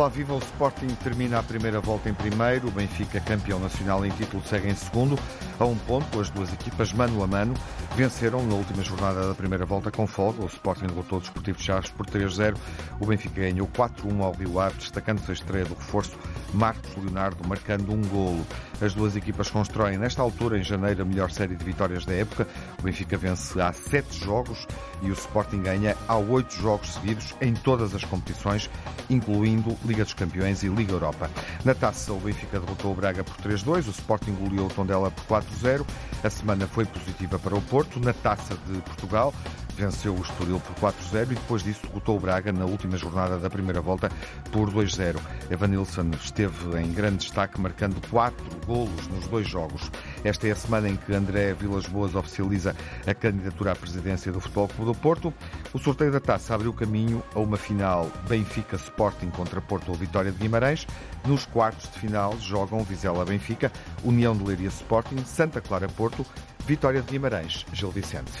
Olá, viva! O Sporting termina a primeira volta em primeiro, o Benfica, campeão nacional em título, segue em segundo, a um ponto. As duas equipas, mano a mano, venceram na última jornada da primeira volta com folga. O Sporting derrotou o Desportivo de Chaves por 3-0. O Benfica ganhou 4-1 ao Rio Ave, destacando-se a estreia do reforço Marcos Leonardo, marcando um golo. As duas equipas constroem, nesta altura, em janeiro, a melhor série de vitórias da época. O Benfica vence há sete jogos e o Sporting ganha há oito jogos seguidos em todas as competições, incluindo Liga dos Campeões e Liga Europa. Na taça, o Benfica derrotou o Braga por 3-2, o Sporting goleou o Tondela por 4-0. A semana foi positiva para o Porto. Na taça de Portugal, venceu o Estoril por 4-0 e depois disso derrotou o Braga na última jornada da primeira volta por 2-0. Evanilson esteve em grande destaque, marcando quatro golos nos dois jogos. Esta é a semana em que André Vilas Boas oficializa a candidatura à presidência do Futebol Clube do Porto. O sorteio da taça abriu caminho a uma final Benfica Sporting contra Porto ou Vitória de Guimarães. Nos quartos de final jogam Vizela Benfica, União de Leiria Sporting, Santa Clara Porto, Vitória de Guimarães, Gil Vicente.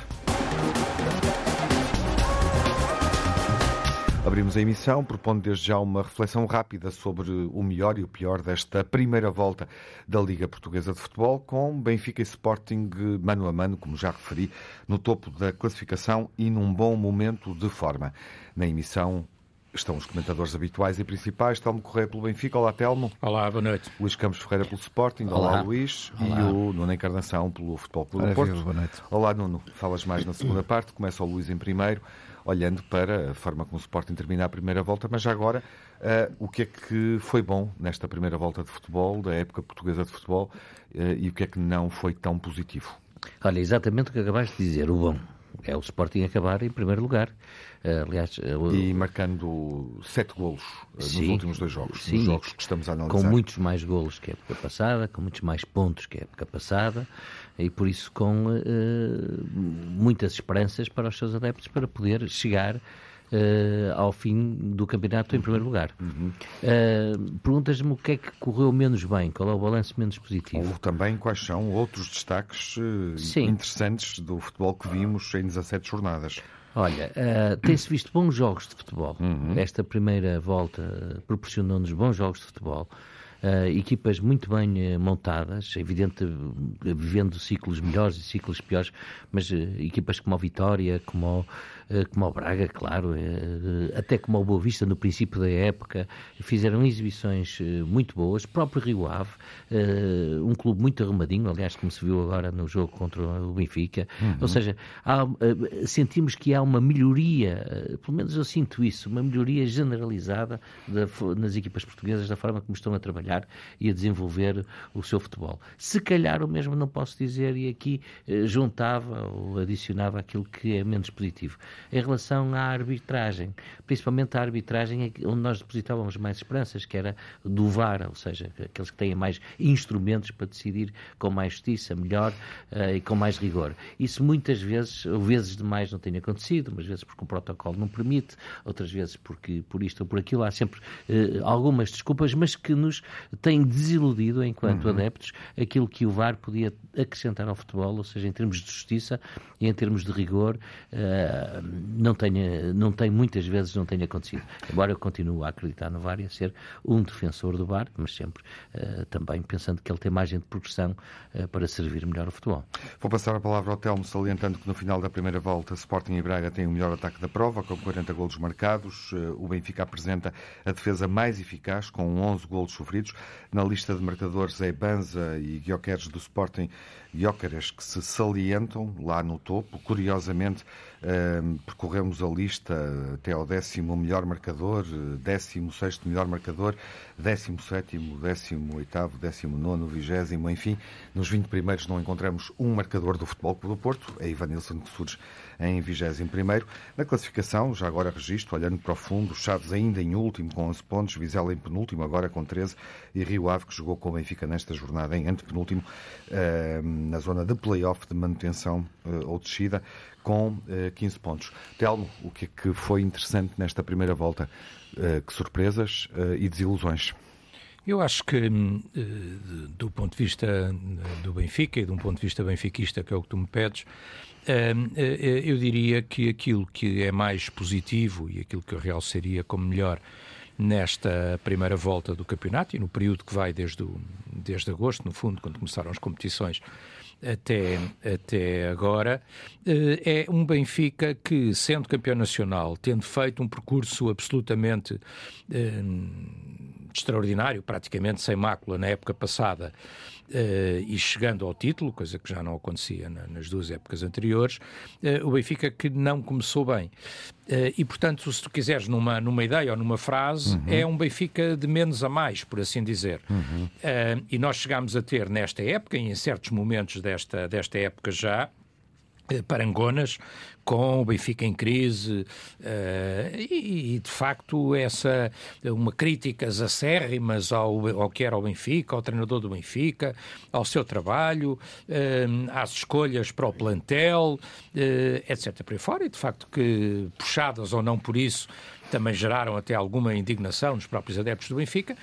Abrimos a emissão propondo desde já uma reflexão rápida sobre o melhor e o pior desta primeira volta da Liga Portuguesa de Futebol, com Benfica e Sporting mano a mano, como já referi, no topo da classificação e num bom momento de forma. Na emissão Estão os comentadores habituais e principais, Telmo Correia pelo Benfica. Olá, Telmo. Olá, boa noite. Luís Campos Ferreira pelo Sporting. Olá, Olá Luís. Olá. E o Nuno Encarnação pelo Futebol Clube do Porto. Boa noite. Olá, Nuno. Falas mais na segunda parte. Começa o Luís em primeiro, olhando para a forma como o Sporting termina a primeira volta. Mas já agora, uh, o que é que foi bom nesta primeira volta de futebol, da época portuguesa de futebol, uh, e o que é que não foi tão positivo? Olha, exatamente o que acabaste de dizer, o bom é o Sporting acabar em primeiro lugar. Uh, aliás, uh, e marcando sete golos uh, sim, nos últimos dois jogos, sim, jogos que estamos a analisar. Com muitos mais golos que a época passada, com muitos mais pontos que a época passada, e por isso com muitas esperanças para os seus adeptos para poder chegar Uh, ao fim do campeonato em primeiro lugar. Uhum. Uh, Perguntas-me o que é que correu menos bem, qual é o balanço menos positivo? Ou também quais são outros destaques uh, interessantes do futebol que vimos em 17 jornadas. Olha, tem-se visto bons jogos de futebol. Uhum. Esta primeira volta proporcionou-nos bons jogos de futebol. Uh, equipas muito bem uh, montadas, evidente, uh, vivendo ciclos melhores e ciclos piores, mas equipas como a Vitória, como eh, como o Braga, claro, eh, até como o Boa Vista no princípio da época, fizeram exibições eh, muito boas. O próprio Rio Ave, um clube muito arrumadinho, aliás, como se viu agora no jogo contra o Benfica. Uhum. Ou seja, há, sentimos que há uma melhoria, pelo menos eu sinto isso, uma melhoria generalizada da, nas equipas portuguesas da forma como estão a trabalhar e a desenvolver o seu futebol. Se calhar o mesmo não posso dizer e aqui juntava ou adicionava aquilo que é menos positivo em relação à arbitragem, principalmente a arbitragem onde nós depositávamos mais esperanças, que era do VAR, ou seja, aqueles que têm mais instrumentos para decidir com mais justiça, melhor uh, e com mais rigor. Isso muitas vezes, ou vezes demais, não tem acontecido, umas vezes porque o protocolo não permite, outras vezes porque por isto ou por aquilo, há sempre uh, algumas desculpas, mas que nos têm desiludido enquanto uhum. adeptos aquilo que o VAR podia acrescentar ao futebol, ou seja, em termos de justiça e em termos de rigor, uh, não, tenha, não tem, muitas vezes não tem acontecido. Embora eu continue a acreditar no VAR e a ser um defensor do VAR, mas sempre uh, também pensando que ele tem margem de progressão uh, para servir melhor o futebol. Vou passar a palavra ao Telmo, salientando que no final da primeira volta Sporting e Braga têm o melhor ataque da prova, com 40 golos marcados. O Benfica apresenta a defesa mais eficaz, com 11 golos sofridos. Na lista de marcadores é Banza e Guioqueres do Sporting Guioqueres que se salientam lá no topo. Curiosamente, percorremos a lista até ao décimo melhor marcador, décimo sexto melhor marcador, décimo sétimo, décimo oitavo, décimo nono, vigésimo, enfim, nos 20 primeiros não encontramos um marcador do Futebol Clube do Porto, é Ivan Nilsson que surge em vigésimo primeiro. Na classificação, já agora registro, olhando para o fundo, Chaves ainda em último com 11 pontos, Vizela em penúltimo, agora com 13, e Rio Ave que jogou com o Benfica nesta jornada em antepenúltimo, na zona de play-off de manutenção eh, ou descida, com 15 eh, pontos. Telmo, o que é que foi interessante nesta primeira volta? Eh, que surpresas eh, e desilusões? Eu acho que, hum, do ponto de vista do Benfica e de um ponto de vista benfiquista, que é o que tu me pedes, hum, eu diria que aquilo que é mais positivo e aquilo que eu realçaria como melhor nesta primeira volta do campeonato e no período que vai desde, o, desde agosto, no fundo, quando começaram as competições até, até agora, é um Benfica que, sendo campeão nacional, tendo feito um percurso absolutamente extraordinário, praticamente sem mácula na época passada, Uh, e chegando ao título, coisa que já não acontecia na, nas duas épocas anteriores, uh, o Benfica que não começou bem. Uh, e, portanto, se tu quiseres numa, numa ideia ou numa frase, uhum. é um Benfica de menos a mais, por assim dizer. Uhum. e nós chegámos a ter nesta época, e em certos momentos desta, desta época já, parangonas com o Benfica em crise uh, e, de facto essa uma críticas acérrimas ao, ao que era o Benfica, ao treinador do Benfica, ao seu trabalho, uh, às escolhas para o plantel, uh, etc. por aí fora, e de facto que puxadas ou não por isso também geraram até alguma indignação nos próprios adeptos do Benfica.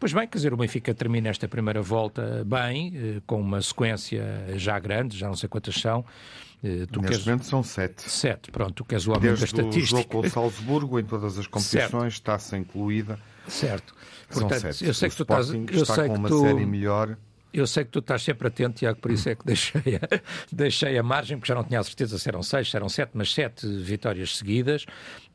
Pois bem, quer dizer, o Benfica termina esta primeira volta bem, com uma sequência já grande, já não sei quantas são, eh, tu Neste queres... momento são sete. Sete, pronto, tu queres o homem Desde da estatística. Desde o jogo com o Salzburgo, em todas as competições, está-se incluída. Certo. Portanto, são sete. eu sei o que tu estás... Eu está sei com uma tu... série melhor eu sei que tu estás sempre atento, Tiago, por isso é que deixei a, deixei a margem, porque já não tinha a certeza se eram seis, se eram sete, mas sete vitórias seguidas,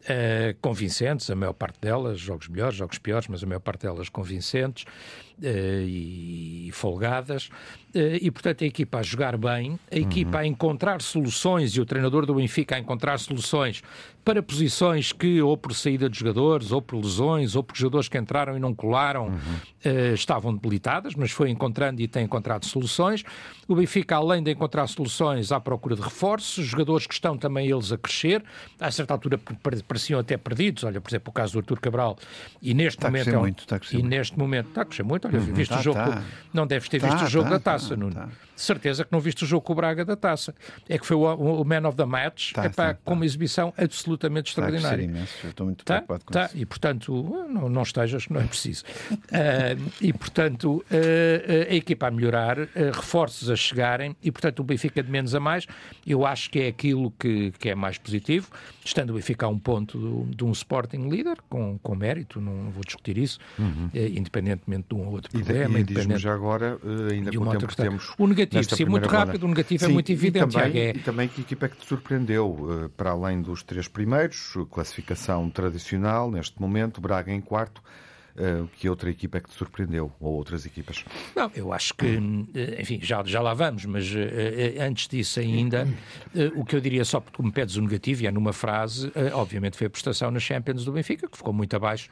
uh, convincentes, a maior parte delas, jogos melhores, jogos piores, mas a maior parte delas convincentes uh, e, e, folgadas. Uh, e, portanto, a equipa a jogar bem, a equipa uhum. a encontrar soluções e o treinador do Benfica a encontrar soluções para posições que, ou por saída de jogadores, ou por lesões, ou por jogadores que entraram e não colaram, uhum. estavam debilitadas, mas foi encontrando e tem encontrado soluções. O Benfica, além de encontrar soluções, à procura de reforços, jogadores que estão também eles a crescer, a certa altura pareciam até perdidos. Olha, por exemplo, o caso do Artur Cabral, e neste está momento. A é muito, está a e muito. neste momento está a crescer muito. Olha, uhum, viste tá, o jogo. Tá. Não deves ter tá, visto o jogo tá, da taça, tá, Nuno. Tá. Certeza que não viste o jogo com o Braga da taça. É que foi o, o man of the match, tá, epá, com uma exibição absolutamente extraordinária. Imenso. Eu estou muito tá, preocupado com tá. isso. E portanto, não, não estejas, não é preciso. uh, e portanto, uh, a equipa a melhorar, uh, reforços a chegarem, e portanto, o Benfica de menos a mais, eu acho que é aquilo que, que é mais positivo. Estando o Benfica a um ponto do, de um Sporting líder, com, com mérito, não vou discutir isso, uhum. independentemente de um ou outro problema. E, e já agora, ainda com o tempo que temos. O negativo, sim, muito rápido, o negativo é Sim, é muito evidente. E também, é... e também que equipa é que te surpreendeu, para além dos três primeiros, classificação tradicional, neste momento, Braga em quarto, que outra equipa é que te surpreendeu, ou outras equipas? Não, eu acho que, eh, enfim, já, já lá vamos, mas uh, antes disso ainda, o que eu diria só porque me pedes o negativo, e é numa frase, obviamente foi a prestação na Champions do Benfica, que ficou muito abaixo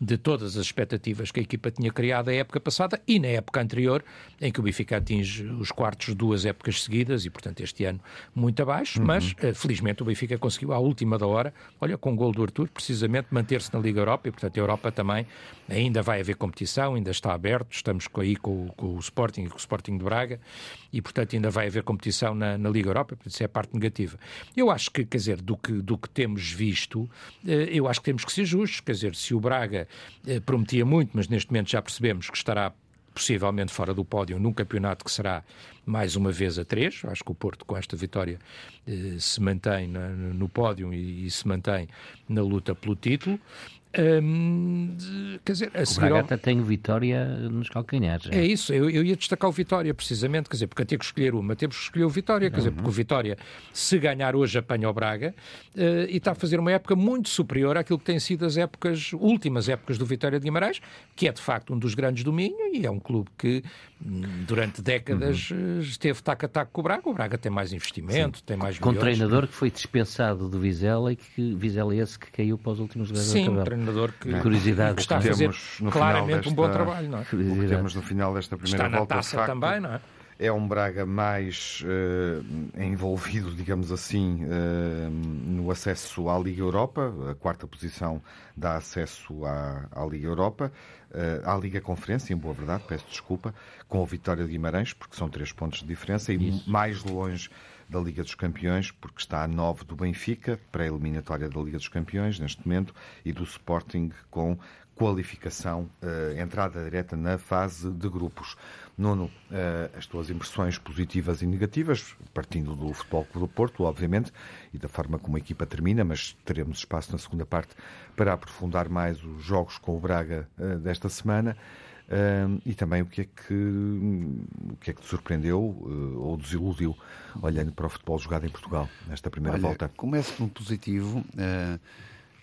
de todas as expectativas que a equipa tinha criado a época passada e na época anterior, em que o Benfica atinge os quartos duas épocas seguidas e, portanto, este ano muito abaixo, uhum. mas felizmente o Benfica conseguiu à última da hora, olha, com o gol do Arthur, precisamente manter-se na Liga Europa e, portanto, a Europa também Ainda vai haver competição, ainda está aberto, estamos aí com, com o Sporting e com o Sporting de Braga e, portanto, ainda vai haver competição na, na Liga Europa, portanto, isso é a parte negativa. Eu acho que, quer dizer, do que, do que temos visto, eh, eu acho que temos que ser justos, quer dizer, se o Braga eh, prometia muito, mas neste momento já percebemos que estará possivelmente fora do pódio num campeonato que será mais uma vez a três. Acho que o Porto, com esta vitória, eh, se mantém no pódio e, se mantém na luta pelo título. Hum, quer dizer, a o Braga ao... tem vitória nos calcanhares. É, é isso, eu, eu, ia destacar o Vitória, precisamente, quer dizer, porque ter que escolher uma, temos que escolher o Vitória, quer uhum. dizer, porque o Vitória, se ganhar hoje, apanha o Braga uh, e está a fazer uma época muito superior àquilo que têm sido as épocas, últimas épocas do Vitória de Guimarães, que é de facto um dos grandes do Minho e é um clube que durante décadas uhum. esteve taco a taco com o Braga. O Braga tem mais investimento, Sim. tem mais Com um treinador que foi dispensado do Vizela e que Vizela é esse que caiu para os últimos lugares Sim, tabela treinador que, é. Curiosidade, que está a fazer claramente desta, um bom trabalho. Não é? O que temos no final desta primeira está volta, na taça facto, também, não é? É um Braga mais uh, envolvido, digamos assim, uh, no acesso à Liga Europa. A quarta posição dá acesso à, à Liga Europa, uh, à Liga Conferência, em boa verdade, peço desculpa, com a vitória de Guimarães, porque são três pontos de diferença, e Isso. mais longe da Liga dos Campeões, porque está a 9 do Benfica, pré-eliminatória da Liga dos Campeões, neste momento, e do Sporting com qualificação, entrada direta na fase de grupos. Nuno, uh, as tuas impressões positivas e negativas, partindo do Futebol Clube do Porto, obviamente, e da forma como a equipa termina, mas teremos espaço na segunda parte para aprofundar mais os jogos com o Braga uh, desta semana. Uh, e também o que é que o que é que te surpreendeu ou desiludiu olhando para o futebol jogado em Portugal nesta primeira Olha, volta? Começo com positivo uh,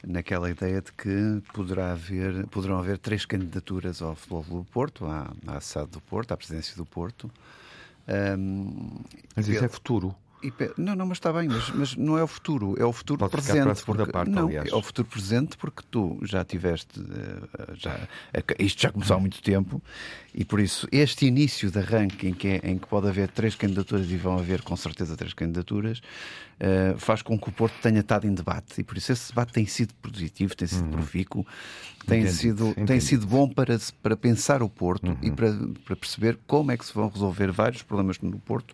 naquela ideia de que poderá haver, poderão haver três candidaturas ao futebol do Porto, à, à SAD do Porto, à presidência do Porto. Um, mas isso é futuro. Não, não, mas está bem, mas, mas, não é o futuro, é o futuro Pode presente. Porque, parte, não, aliás. é o futuro presente porque tu já tiveste, eh, já, isto já começou há muito tempo e por isso este início de arranque em que, é, em que pode haver três candidaturas e vão haver com certeza três candidaturas, uh, faz com que o Porto tenha estado em debate e por isso esse debate tem sido positivo, tem sido uhum. profícuo, tem entendi, sido, entendi. tem sido bom para, para pensar o Porto uhum. e para, para perceber como é que se vão resolver vários problemas no Porto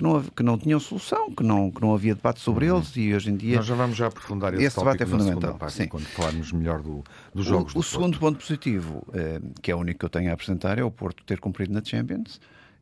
que não, que não tinham solução, que não, que não havia debate sobre uhum. eles e hoje em dia. Nós já vamos já aprofundar esse, esse debate é fundamental. Parte, sim. Quando falarmos melhor do, dos jogos. O, o segundo ponto positivo, eh, que é o único que eu tenho a apresentar, é o Porto ter cumprido na Champions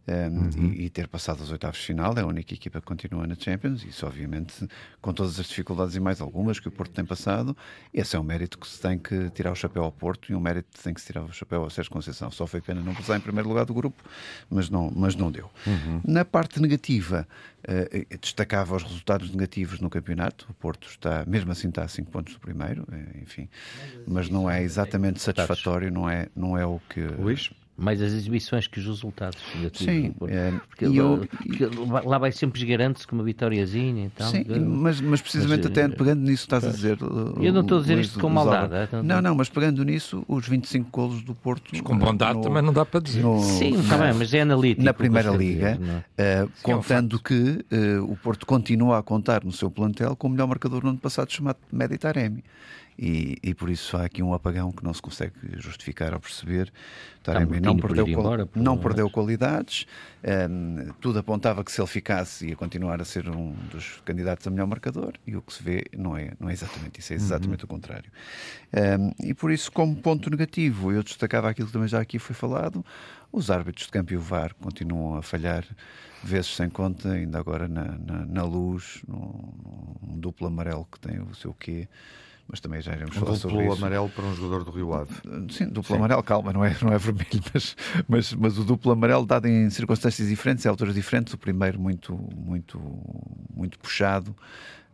um, uhum. e, e, ter passado as oitavas de final. É a única equipa que continua na Champions. Isso, obviamente, com todas as dificuldades e mais algumas que o Porto tem passado, esse é um mérito que se tem que tirar o chapéu ao Porto e um mérito que tem que se tirar o chapéu ao Sérgio Conceição. Só foi pena não passar em primeiro lugar do grupo, mas não, mas não deu. Uhum. Na parte negativa, uh, destacava os resultados negativos no campeonato. O Porto está, mesmo assim, está a 5 pontos do primeiro, eh, enfim, mas não é exatamente satisfatório, não é, não é o que. Luís? Mais as exibições que os resultados Sim, é, porque, eu, porque, lá vai sempre garante-se com uma vitóriazinha e tal. Sim, mas, mas precisamente mas, até eh, pegando nisso estás a dizer. Eu não estou a dizer isto com maldade. É, não, não, mas pegando nisso, os 25 golos do Porto. com bondade no, também não dá para dizer. No, Sim, está bem, mas é analítico. Na Primeira Liga, dizer, uh, contando é um que uh, o Porto continua a contar no seu plantel com o melhor marcador no ano passado chamado Medi Taremi. E, e, por isso há aqui um apagão que não se consegue justificar ou perceber. Taremi não perdeu, embora, não perdeu qualidades, um, tudo apontava que se ele ficasse ia continuar a ser um dos candidatos a melhor marcador e o que se vê não é, não é exatamente isso, é exatamente uhum. o contrário. Um, e por isso, como ponto negativo, eu destacava aquilo que também já aqui foi falado, os árbitros de campo e o VAR continuam a falhar vezes sem conta, ainda agora na, na, na luz, num, num duplo amarelo que tem o seu quê mas também já iremos um falar sobre isso. duplo amarelo para um jogador do Rio Ave. Sim, duplo Sim. amarelo, calma, não é, não é vermelho, mas, mas, mas o duplo amarelo dado em circunstâncias diferentes, em alturas diferentes, o primeiro muito, muito, muito puxado,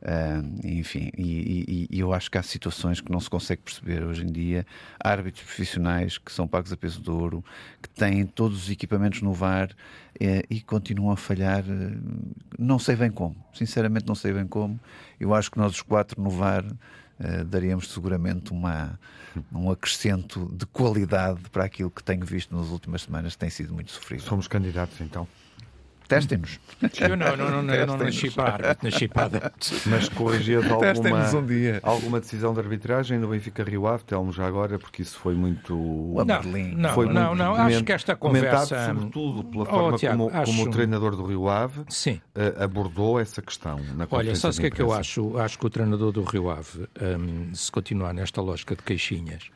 uh, enfim, e, e, e, eu acho que há situações que não se consegue perceber hoje em dia, árbitros profissionais que são pagos a peso de ouro, que têm todos os equipamentos no VAR eh, e continuam a falhar, eh, não sei bem como, sinceramente não sei bem como, eu acho que nós os quatro no VAR uh, daríamos seguramente uma, um acrescento de qualidade para aquilo que tenho visto nas últimas semanas, que tem sido muito sofrido. Somos candidatos então. Testem-nos. Eu não, não, não, não, não nasci para nasci para Mas corrigias alguma, um dia. alguma decisão de arbitragem no Benfica Rio Ave, Telmo já agora, porque isso foi muito. Não, não, foi não, muito não, acho que esta conversa. sobretudo pela forma oh, Tiago, como, acho... como, o treinador do Rio Ave Sim. Uh, abordou essa questão na Olha, sabe o que é que eu acho? Acho que o treinador do Rio Ave, um, se continuar nesta lógica de queixinhas,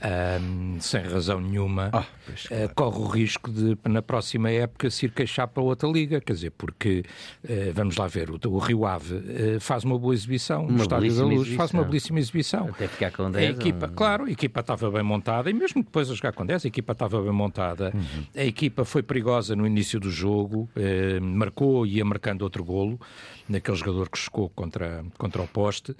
um, sem razão nenhuma, ah, uh, corre o risco de, na próxima época, se ir queixar para outra liga. Quer dizer, porque, uh, vamos lá ver, o, o Rio Ave uh, faz uma boa exibição uma no Estádio da Luz, exibição. faz uma belíssima exibição. Até ficar com 10. A equipa, ou... Claro, a equipa estava bem montada, e mesmo depois a jogar com 10, a equipa estava bem montada. Uhum. A equipa foi perigosa no início do jogo, marcou e ia marcando outro golo, naquele jogador que chocou contra, contra o poste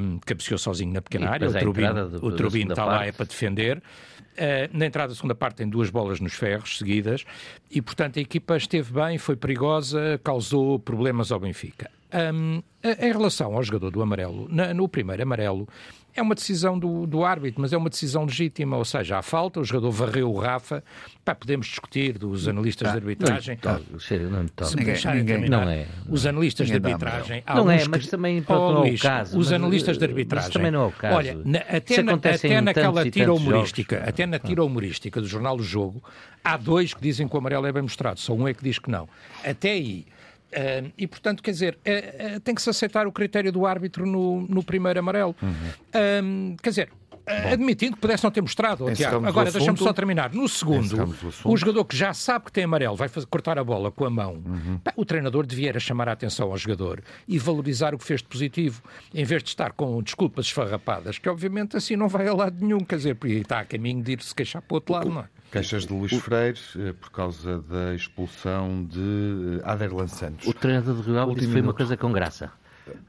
um, cabeceou sozinho na pequena área. O Trubino, do, o Trubino está lá é para defender. Uh, na entrada da segunda parte tem duas bolas nos ferros seguidas e, portanto, a equipa esteve bem, foi perigosa, causou problemas ao Benfica. Um, em relação ao jogador do amarelo, na, no primeiro amarelo, é uma decisão do, do árbitro, mas é uma decisão legítima, ou seja, há falta, o jogador varreu o Rafa, pá, podemos discutir dos analistas ah, de arbitragem. Não, não, não, se ninguém, ninguém, não é. Os analistas de arbitragem. Não é, mas também oh, não é o caso. Os analistas de arbitragem. também não é o caso. Olha, na, até, na, até naquela tira humorística, jogos. até na tira humorística do Jornal do Jogo, há dois que dizem que o amarelo é bem mostrado, só um é que diz que não. Até aí Uh, e, portanto, quer dizer, uh, uh, tem que se aceitar o critério do árbitro no, no primeiro amarelo. Uhum. quer dizer, admitindo que pudesse não ter mostrado, Tiago. Agora, deixa-me só terminar. No segundo, o, jogador que já sabe que tem amarelo vai fazer, cortar a bola com a mão. Uhum. o treinador devia chamar a atenção ao jogador e valorizar o que fez de positivo, em vez de estar com desculpas esfarrapadas, que obviamente assim não vai a lado nenhum. Quer dizer, porque está a caminho de ir-se queixar para o outro lado, não é? Queixas de Luís Freire eh, por causa da expulsão de eh, Aderlan Santos. O treinador do Rio Ave disse foi uma coisa com graça.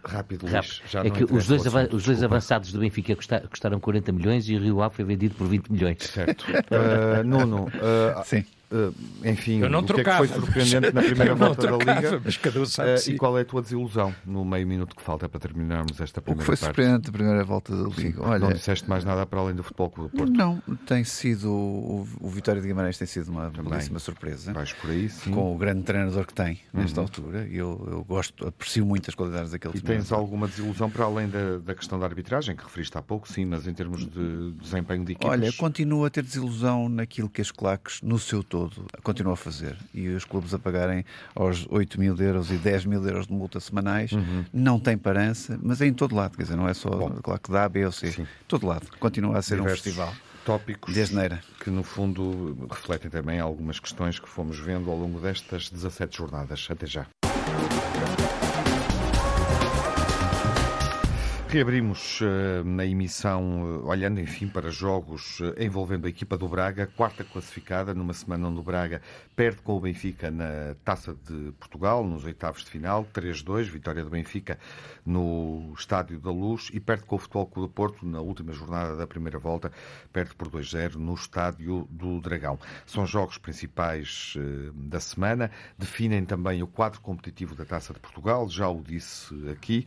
Rápido, Luís. Já é que os dois, os dois avançados do Benfica custaram 40 milhões e o Rio Ave foi vendido por 20 milhões. Certo. uh, Nuno, uh, Sim. Uh, enfim, eu não o trocava. que é que foi surpreendente na primeira volta trocava, da Liga? Mas cada um sabe uh, e qual é a tua desilusão no meio minuto que falta para terminarmos esta primeira parte? O que foi surpreendente na primeira volta da Liga? Sim, Olha, não disseste mais nada para além do Futebol Clube do Porto? Não, tem sido, o, o Vitória de Guimarães tem sido uma Também. belíssima surpresa. Vais por aí, sim. Com o grande treinador que tem nesta uhum. altura. Eu, eu gosto, aprecio muito as qualidades daquele E tens alguma desilusão para além da, da questão da arbitragem, que referiste há pouco, sim, mas em termos de desempenho de equipas? Olha, continuo a ter desilusão naquilo que as claques, no seu todo, continuam a fazer. E os clubes a pagarem aos 8 mil euros e 10 mil euros de multa semanais uhum. não tem parança, mas é em todo lado, quer dizer, não é só Bom, claro que dá, B ou C, Sim. todo lado. Continua a ser Diversos um festival. Tópicos que, no fundo, refletem também algumas questões que fomos vendo ao longo destas 17 jornadas. Até já. Reabrimos na emissão, uh, olhando enfim para jogos uh, envolvendo a equipa do Braga, quarta classificada, numa semana onde o Braga perde com o Benfica na Taça de Portugal, nos oitavos de final, 3-2, vitória do Benfica no Estádio da Luz, e perde com o Futebol Clube do Porto na última jornada da primeira volta, perde por 2-0 no Estádio do Dragão. São jogos principais da semana, definem também o quadro competitivo da Taça de Portugal, já o disse aqui,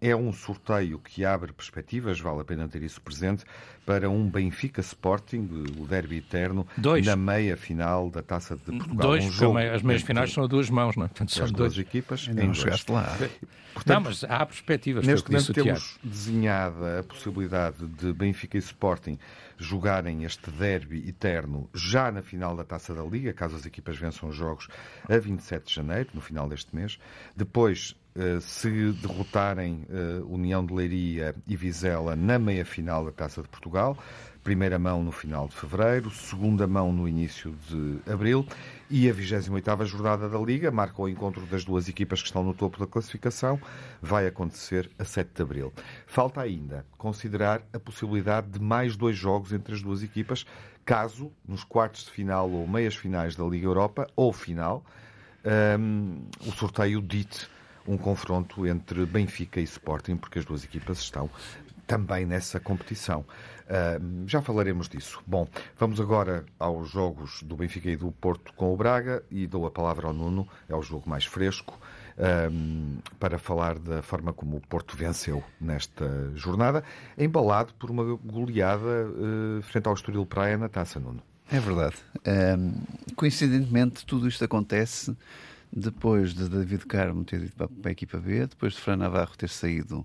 é um sorteio sorteio que abre perspectivas, vale a pena ter isso presente, para um Benfica Sporting, o derby eterno, dois. na meia final da Taça de Portugal. Dois, um jogo as meias finais são a duas mãos, não é? Portanto, são duas dois. equipas. Ainda não chegaste lá. Portanto, não, mas há perspectivas. Neste momento temos desenhada a possibilidade de Benfica e Sporting jogarem este derby eterno já na final da Taça da Liga, caso as equipas vençam os jogos a 27 de janeiro, no final deste mês. Depois eh, se derrotarem uh, União de Leiria e Vizela na meia-final da Taça de Portugal, primeira mão no final de fevereiro, segunda mão no início de abril e a 28ª jornada da Liga, marca o encontro das duas equipas que estão no topo da classificação, vai acontecer a 7 de abril. Falta ainda considerar a possibilidade de mais dois jogos entre as duas equipas, caso nos quartos de final ou meias finais da Liga Europa ou final, um, o sorteio dite um confronto entre Benfica e Sporting, porque as duas equipas estão também nessa competição. Uh, já falaremos disso. Bom, vamos agora aos jogos do Benfica e do Porto com o Braga e dou a palavra ao Nuno, é o jogo mais fresco, uh, para falar da forma como o Porto venceu nesta jornada, embalado por uma goleada uh, frente ao Estoril Praia na Taça Nuno. É verdade. coincidentemente, tudo isto acontece depois de David Carmo ter ido para a equipa B, depois de Fran Navarro ter saído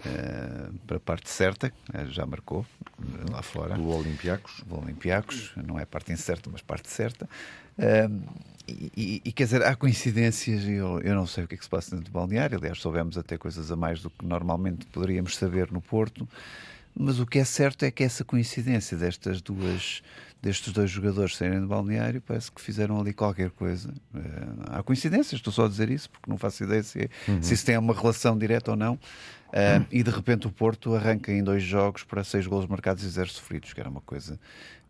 uh, para a parte certa, eh, já marcou uh, lá fora. Do Olympiacos. Do Olympiacos, não é parte incerta, mas parte certa. Uh, e, e, quer dizer, há coincidências, eu, eu não sei o que é que se passa dentro do balneário, aliás, soubemos até coisas a mais do que normalmente poderíamos saber no Porto, mas o que é certo é que essa coincidência destas duas destes dois jogadores saírem do balneário, parece que fizeram ali qualquer coisa. Uh, há coincidências, estou só a dizer isso, porque não faço ideia se, uhum. se isso tem uma relação direta ou não. Uh. E de repente o Porto arranca em dois jogos para seis golos marcados e zero sofridos, que era uma coisa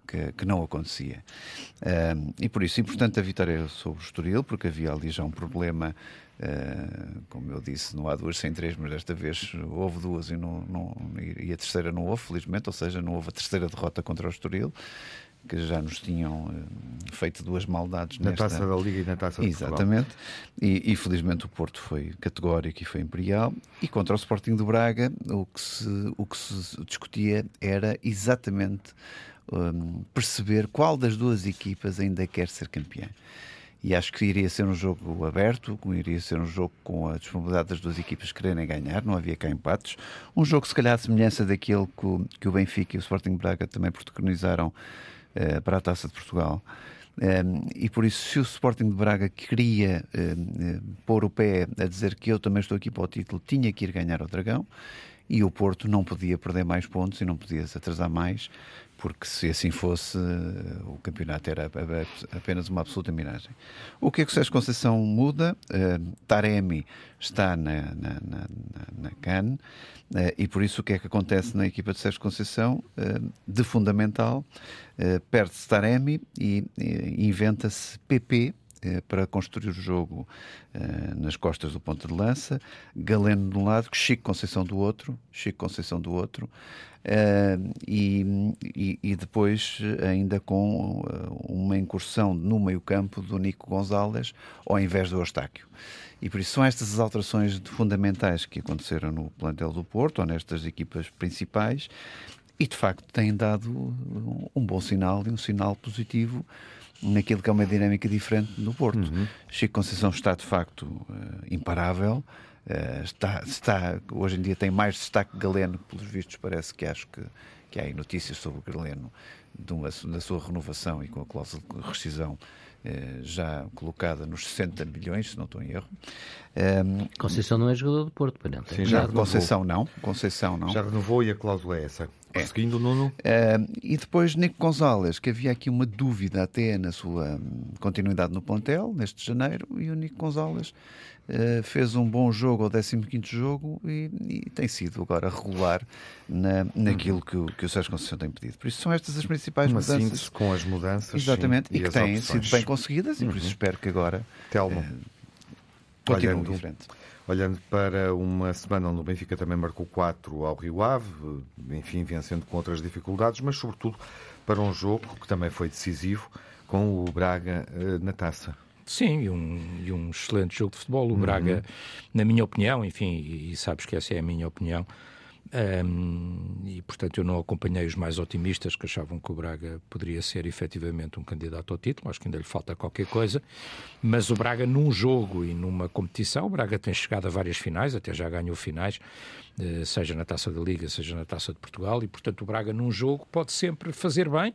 que, que não acontecia. Uh, e por isso, importante a vitória sobre o Estoril, porque havia ali já um problema. Uh, como eu disse, não há duas sem três, mas desta vez houve duas e, não, não, e a terceira não houve, felizmente, ou seja, não houve a terceira derrota contra o Estoril que já nos tinham uh, feito duas maldades na nesta... taça da Liga e na taça Exatamente. E, e felizmente o Porto foi categórico e foi imperial. E contra o Sporting do Braga, o que se, o que se discutia era exatamente um, perceber qual das duas equipas ainda quer ser campeã. E acho que iria ser um jogo aberto, iria ser um jogo com a disponibilidade das duas equipas quererem ganhar, não havia cá empates. Um jogo, se calhar, à semelhança daquele que o, que o Benfica e o Sporting Braga também protagonizaram uh, para a Taça de Portugal. e por isso, se o Sporting de Braga queria pôr o pé a dizer que eu também estou aqui para o título, tinha que ir ganhar o Dragão e o Porto não podia perder mais pontos e não podia se atrasar mais, porque se assim fosse, o campeonato era apenas uma absoluta miragem. O que é que o Sérgio Conceição muda? Uh, Taremi está na, na, na, na CAN uh, e por isso o que é que acontece na equipa de Sérgio Conceição? Uh, de fundamental, perde-se Taremi e inventa-se PP, para construir o jogo uh, nas costas do ponto de lança, Galeno de um lado, Chico Conceição do outro, Chico Conceição do outro, uh, e, e, e, depois ainda com uma incursão no meio campo do Nico Gonzalez ao invés do Eustáquio. E por isso são estas as alterações fundamentais que aconteceram no plantel do Porto, ou nestas equipas principais, e de facto têm dado um bom sinal e um sinal positivo naquilo que é uma dinâmica diferente no Porto. Uhum. Chico Conceição está de facto uh, imparável. Uh, está, está, hoje em dia tem mais destaque Galeno, pelos vistos, parece que acho que, que há notícias sobre o Galeno uma, da sua renovação e com a cláusula de rescisão já colocada nos 60 milhões, se não estou em erro. Um, Conceição não é jogador do Porto, para não. Sim, já Conceição não. Conceição não. Já renovou e a cláusula é essa. É. Seguindo o Nuno. Uh, e depois Nico Gonzalez, que havia aqui uma dúvida até na sua hum, continuidade no plantel, neste janeiro, e o Nico Gonzalez fez um bom jogo ao 15 jogo e, e, tem sido agora regular na, naquilo uhum. que, o, que o Sérgio Conceição tem pedido. Por isso são estas as principais uma mudanças. Síntese com as mudanças. Exatamente, sim, e, e que têm opções. sido bem conseguidas, e por isso uhum. espero que agora. Telmo. Uh, continuem diferente. Olhando para uma semana onde o Benfica também marcou 4 ao Rio Ave, enfim, vencendo com outras dificuldades, mas sobretudo para um jogo que também foi decisivo com o Braga eh, na taça. Sim, e um, e um excelente jogo de futebol. O Braga, uhum. na minha opinião, enfim, e sabes que essa é a minha opinião, um, e, portanto, eu não acompanhei os mais otimistas que achavam que o Braga poderia ser efetivamente um candidato ao título. Acho que ainda lhe falta qualquer coisa. Mas o Braga, num jogo e numa competição, o Braga tem chegado a várias finais, até já ganhou finais, eh, seja na taça da Liga, seja na taça de Portugal. E, portanto, o Braga, num jogo, pode sempre fazer bem.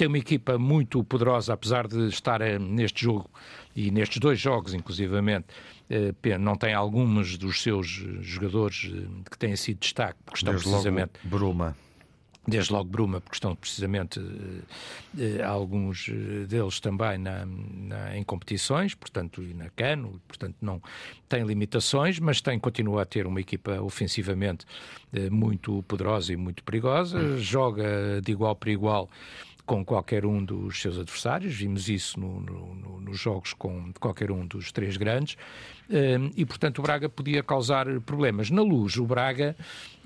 Tem uma equipa muito poderosa, apesar de estar eh, neste jogo e nestes dois jogos, inclusivamente eh, não tem alguns dos seus jogadores eh, que têm sido destaque, porque estão Desde precisamente. Logo Bruma. Desde logo Bruma, porque estão precisamente eh, alguns deles também na, na, em competições, portanto, e na Cano, portanto, não tem limitações, mas tem, continua a ter uma equipa ofensivamente muito poderosa e muito perigosa, joga de igual para igual com qualquer um dos seus adversários, vimos isso no, no, nos jogos com qualquer um dos três grandes, Ehm, e, portanto, o Braga podia causar problemas. Na luz, o Braga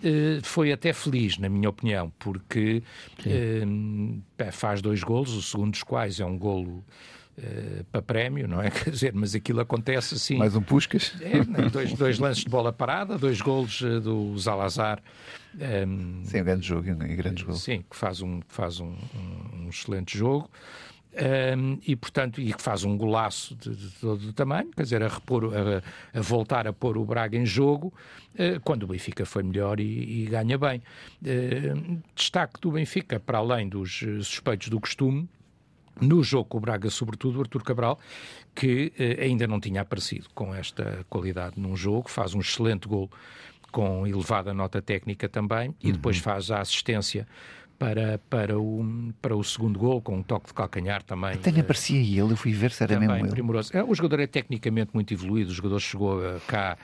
eh, foi até feliz, na minha opinião, porque ehm, faz dois golos, o segundo dos quais é um golo Uh, para prémio, não é? Quer dizer, mas aquilo acontece assim. Mais um Puscas? É, né? dois, dois lances de bola parada, dois golos uh, do Zalazar. Um, ehm, sim, um grande jogo, um grande jogo. Sim, que faz um, faz um, um, um excelente jogo. Um, e portanto e que faz um golaço de, de todo o tamanho, quer dizer, a, repor, a, a, voltar a pôr o Braga em jogo uh, quando o Benfica foi melhor e, e ganha bem. Uh, destaque do Benfica, para além dos suspeitos do costume, no jogo com o Braga, sobretudo, o Artur Cabral, que uh, ainda não tinha aparecido com esta qualidade num jogo, faz um excelente gol com elevada nota técnica também, uhum. e depois faz a assistência para, para, o, para o segundo gol, com um toque de calcanhar também. Até nem aparecia ele, eu fui ver se era mesmo primoroso. É, o jogador é tecnicamente muito evoluído, o jogador chegou cá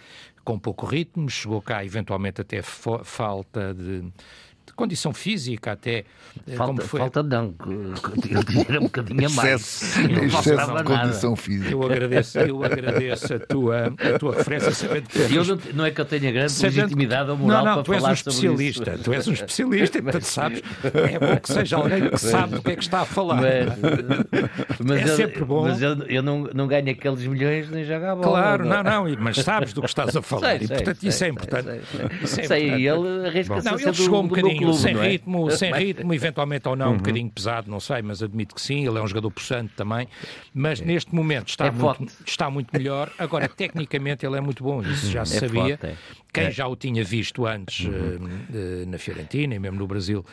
com pouco ritmo, chegou cá eventualmente até falta de condição física até. Eh, falta, foi... falta não, ele era um bocadinho a mais. Excesso, de condição física. Eu agradeço, eu agradeço a tua, a tua referência, sabendo que. Eu não, não é que eu tenha grande sabendo... legitimidade ou moral não, não, para falar sobre isso. tu és um especialista, tu és um especialista, portanto sabes, é bom que seja alguém que sabe do que é que está a falar. Mas, mas é eu, sempre bom. Mas eu, eu não, não ganho aqueles milhões nem jogo a bola. Claro, não, não, mas sabes do que estás a falar. Sei, e portanto sei, isso, é importante. Sei, sei, é ele arrisca-se a ser do, um bocadinho clube, sem é? ritmo, sem ritmo, eventualmente ou não, uhum. um bocadinho pesado, não sei, mas admito que sim, ele é um jogador possante também, mas é. neste momento está, é muito, está muito melhor. Agora, tecnicamente, ele é muito bom, isso já se é sabia. Forte, é. Quem é. já o tinha visto antes uhum. na Fiorentina e mesmo no Brasil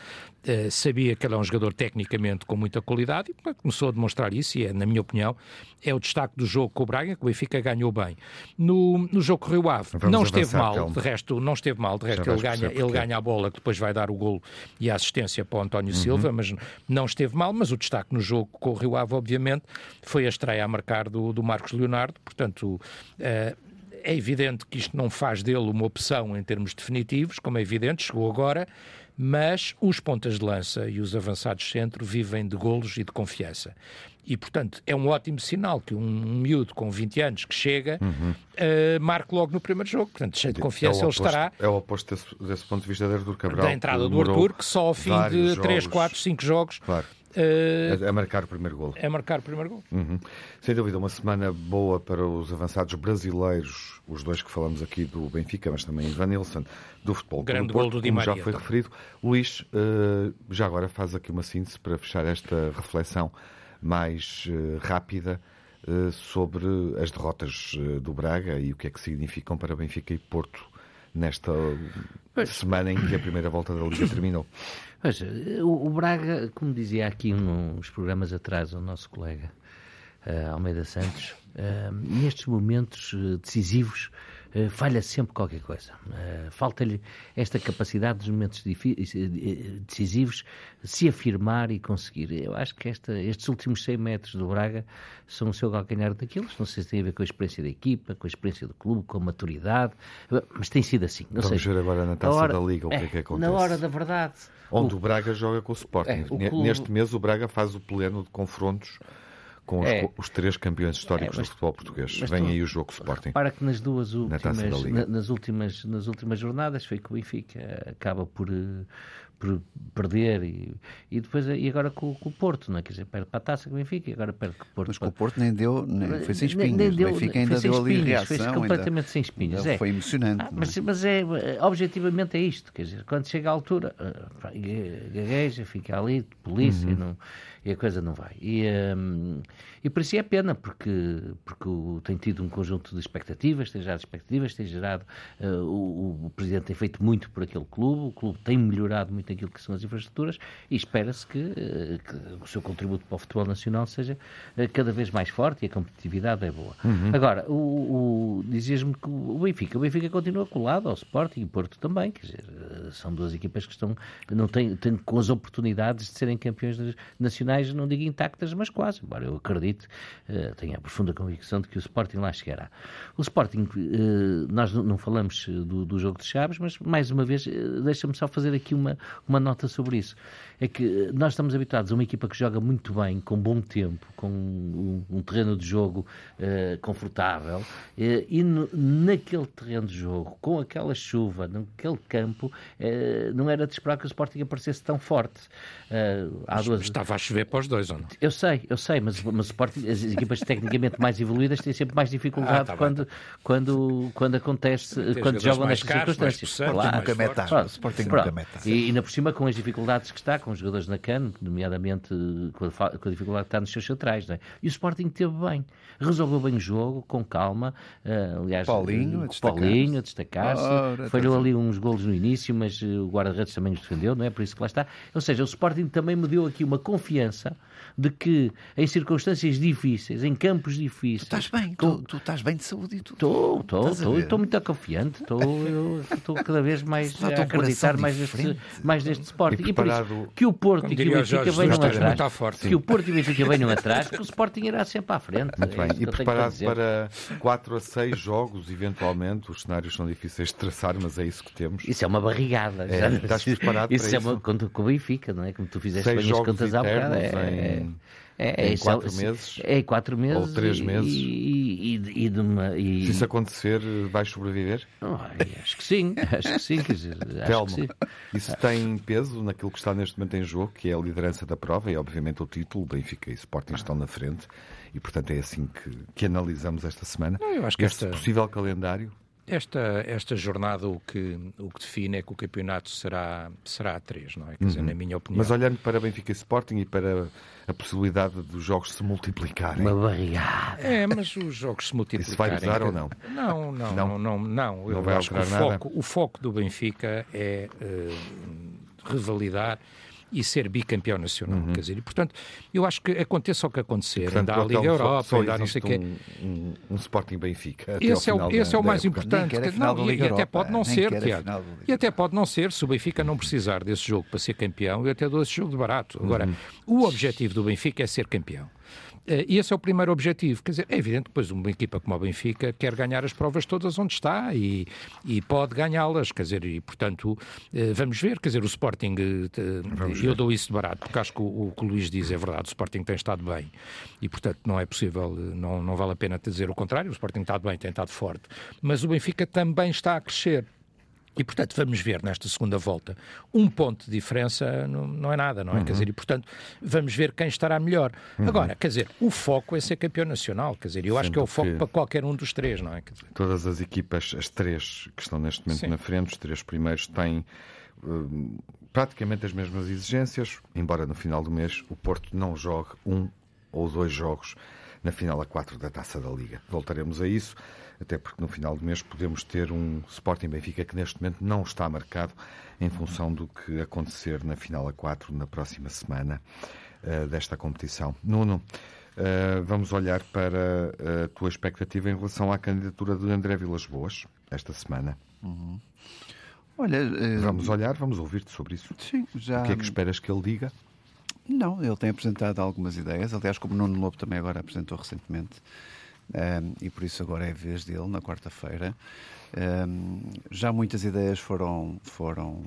Uh, sabia que ele é um jogador tecnicamente com muita qualidade e começou a demonstrar isso e é, na minha opinião, é o destaque do jogo com o Braga, que o Benfica ganhou bem. No, no jogo com o Rio Ave, Vamos não esteve mal, calma. de resto, não esteve mal, de resto ele ganha, ele ganha a bola, que depois vai dar o golo e a assistência para o António uhum. Silva, mas não esteve mal, mas o destaque no jogo com o Rio Ave, obviamente, foi a estreia a marcar do, do Marcos Leonardo, portanto, uh, é evidente que isto não faz dele uma opção em termos definitivos, como é evidente, chegou agora, mas os pontas de lança e os avançados centro vivem de golos e de confiança. E, portanto, é um ótimo sinal que um, miúdo com 20 anos que chega uhum. uh, marque logo no primeiro jogo. Portanto, cheio de confiança, é oposto, ele estará. É o oposto desse, desse, ponto de vista de Artur Cabral. Da entrada do Artur, que só ao fim de 3, 4, 5 jogos claro Uh, a, a, marcar o primeiro gol. É marcar o primeiro gol. Uhum. Sem dúvida, uma semana boa para os avançados brasileiros, os dois que falamos aqui do Benfica, mas também Ivan Nilsson, do futebol. Grande Porto, gol do Di Maria, já foi também. referido. Luís, uh, já agora faz aqui uma síntese para fechar esta reflexão mais uh, rápida sobre as derrotas do Braga e o que é que significam para Benfica e Porto nesta pois. semana em que a primeira volta da Liga terminou. Pois, o, Braga, como dizia aqui uns programas atrás o nosso colega uh, Almeida Santos, uh, nestes momentos uh, decisivos uh, falha sempre qualquer coisa. Falta-lhe esta capacidade dos momentos decisivos se afirmar e conseguir. Eu acho que esta, estes últimos 100 metros do Braga são o seu calcanhar daqueles. Não sei se tem a ver com a experiência da equipa, com a experiência do clube, com a maturidade, mas tem sido assim. Não Vamos sei. ver agora na taça hora, da Liga o que é, é que acontece. Na hora da verdade Onde o, o Braga joga com o Sporting. É, o clube... Neste mês o Braga faz o pleno de confrontos com os, é. os, três campeões históricos é, mas, do futebol português. Vem tu, aí o jogo Sporting. Para que nas duas últimas, na nas últimas, nas últimas jornadas foi que o Benfica acaba por, eh, por perder e, e depois e agora com, com, o Porto, não é? Quer dizer, perde para a taça com o Benfica e agora perde com o Porto. Mas com o Porto nem deu, nem, foi sem espinhos. Nem, deu, o Benfica ainda deu ali reação. Foi completamente ainda, sem espinhos. É. Foi emocionante. Ah, mas, mas é, objetivamente é isto, quer dizer, quando chega a altura, eh, gagueja, fica ali, polícia, uhum. não e a coisa não vai. E, um, e por isso é pena, porque, porque tem tido um conjunto de expectativas, tem gerado expectativas, tem gerado. Uh, o, o, Presidente tem feito muito por aquele clube, o clube tem melhorado muito aquilo que são as infraestruturas e espera-se que, uh, que, o seu contributo para o futebol nacional seja uh, cada vez mais forte e a competitividade é boa. Uhum. Agora, o, o dizias-me que o Benfica, o Benfica continua colado ao Sporting e Porto também, quer dizer, são duas equipas que estão, não têm, têm com as oportunidades de serem campeões nacionais não digo intactas, mas quase, embora eu acredite, uh, tenho a profunda convicção de que o Sporting lá chegará. O Sporting, uh, nós não falamos do, do, jogo de Chaves, mas mais uma vez, uh, deixa-me só fazer aqui uma, uma nota sobre isso. É que nós estamos habituados a uma equipa que joga muito bem, com bom tempo, com um, um terreno de jogo confortável, e no, naquele terreno de jogo, com aquela chuva, naquele campo, não era de esperar que o Sporting aparecesse tão forte. há duas... Estava a chover para os dois, ou não? Eu sei, eu sei, mas, mas o Sporting, as equipas tecnicamente mais evoluídas têm sempre mais dificuldade ah, tá quando, bem. quando, quando acontece, Tem quando jogam nestas circunstâncias. Claro, nunca meta. Sporting nunca meta. E, e ainda por cima com as dificuldades que está, com os jogadores na CAN, nomeadamente com a, com a dificuldade que está nos seus centrais, não é? E o Sporting teve bem, resolveu bem o jogo, com calma, uh, aliás, Paulinho, uh, Paulinho a destacar-se, falhou tá ali uns golos no início, mas uh, o guarda-redes também os defendeu, não é? Por isso que lá está. Ou seja, o Sporting também me deu aqui uma confiança de que em circunstâncias difíceis, em campos difíceis. Tu estás bem, com... tu, tu, estás bem de saúde e tudo. Estou, estou, estou, estou muito confiante, estou, estou cada vez mais a acreditar mais neste, mais neste Sporting. E, preparado... e por isso, que o Porto e que o Benfica venham atrás, que o Porto e o Benfica venham atrás, que o Sporting irá sempre à frente. Muito é bem, e preparado para 4 a 6 jogos, eventualmente, os cenários são difíceis de traçar, mas é isso que temos. Isso é uma barrigada. É, estás preparado isso para é uma, isso? Com o Benfica, não é? Como tu fizeste bem as contas há bocado. É, em, é, em é, quatro meses? É quatro meses. Ou três meses? E, e, e, de uma, e... Se isso acontecer, vais sobreviver? Oh, acho que sim, acho que sim. Quer dizer, Telmo, que sim. isso tem peso naquilo que está neste momento em jogo, que é a liderança da prova e, obviamente, o título. Benfica e Sporting estão na frente e, portanto, é assim que, que analisamos esta semana. Não, eu acho que Esse esta... possível calendário esta, esta jornada o que, o que define é que o campeonato será, será a três, não é? Quer dizer, uhum. na minha opinião. Mas olhando para Benfica e Sporting e para a possibilidade dos jogos se multiplicarem. Uma barriada. É, mas os jogos se multiplicarem. Isso vai usar ou não? Não, não, não. Não, não, Eu vai acho que o foco, o foco do Benfica é uh, revalidar e ser bicampeão nacional. Uhum. Quer dizer, e, portanto, eu acho que aconteça o que acontecer, portanto, ainda a Liga Europa, só, só não sei o quê. Um, um, um Sporting Benfica. Esse, é o, esse é o mais importante. Não, e, e até pode não ser, Tiago. E até pode não ser, se o Benfica não precisar desse jogo para ser campeão, eu até dou esse jogo de barato. Agora, uhum. o objetivo do Benfica é ser campeão. Eh, e esse é o primeiro objetivo. Quer dizer, é evidente que depois uma equipa como a Benfica quer ganhar as provas todas onde está e, e pode ganhá-las. Quer dizer, e portanto, eh, vamos ver. Quer dizer, o Sporting, eh, eu dou isso de barato, porque acho que o, o que o Luís diz é verdade. O Sporting tem estado bem e, portanto, não é possível, não, não vale a pena dizer o contrário. O Sporting está bem, tem estado forte. Mas o Benfica também está a crescer. E, portanto, vamos ver nesta segunda volta. Um ponto de diferença não, não é nada, não é? Uhum. Quer dizer, e, portanto, vamos ver quem estará melhor. Uhum. Agora, quer dizer, o foco é ser campeão nacional. Quer dizer, eu acho que é o foco para qualquer um dos três, não é? Dizer... Todas as equipas, as três que estão neste momento Sim. na frente, os três primeiros, têm uh, praticamente as mesmas exigências, embora no final do mês o Porto não jogue um ou dois jogos na final a quatro da Taça da Liga. Voltaremos a isso até porque no final do mês podemos ter um Sporting Benfica que neste momento não está marcado em função do que acontecer na final a 4 na próxima semana uh, desta competição. Nuno, uh, vamos olhar para a tua expectativa em relação à candidatura de André Vilas Boas esta semana. Uhum. Olha, uh... vamos olhar, vamos ouvir-te sobre isso. Sim, já. O que é que esperas que ele diga? Não, ele tem apresentado algumas ideias. Aliás, como Nuno Lobo também agora apresentou recentemente um, e por isso agora é vez dele, na quarta-feira. Um, já muitas ideias foram, foram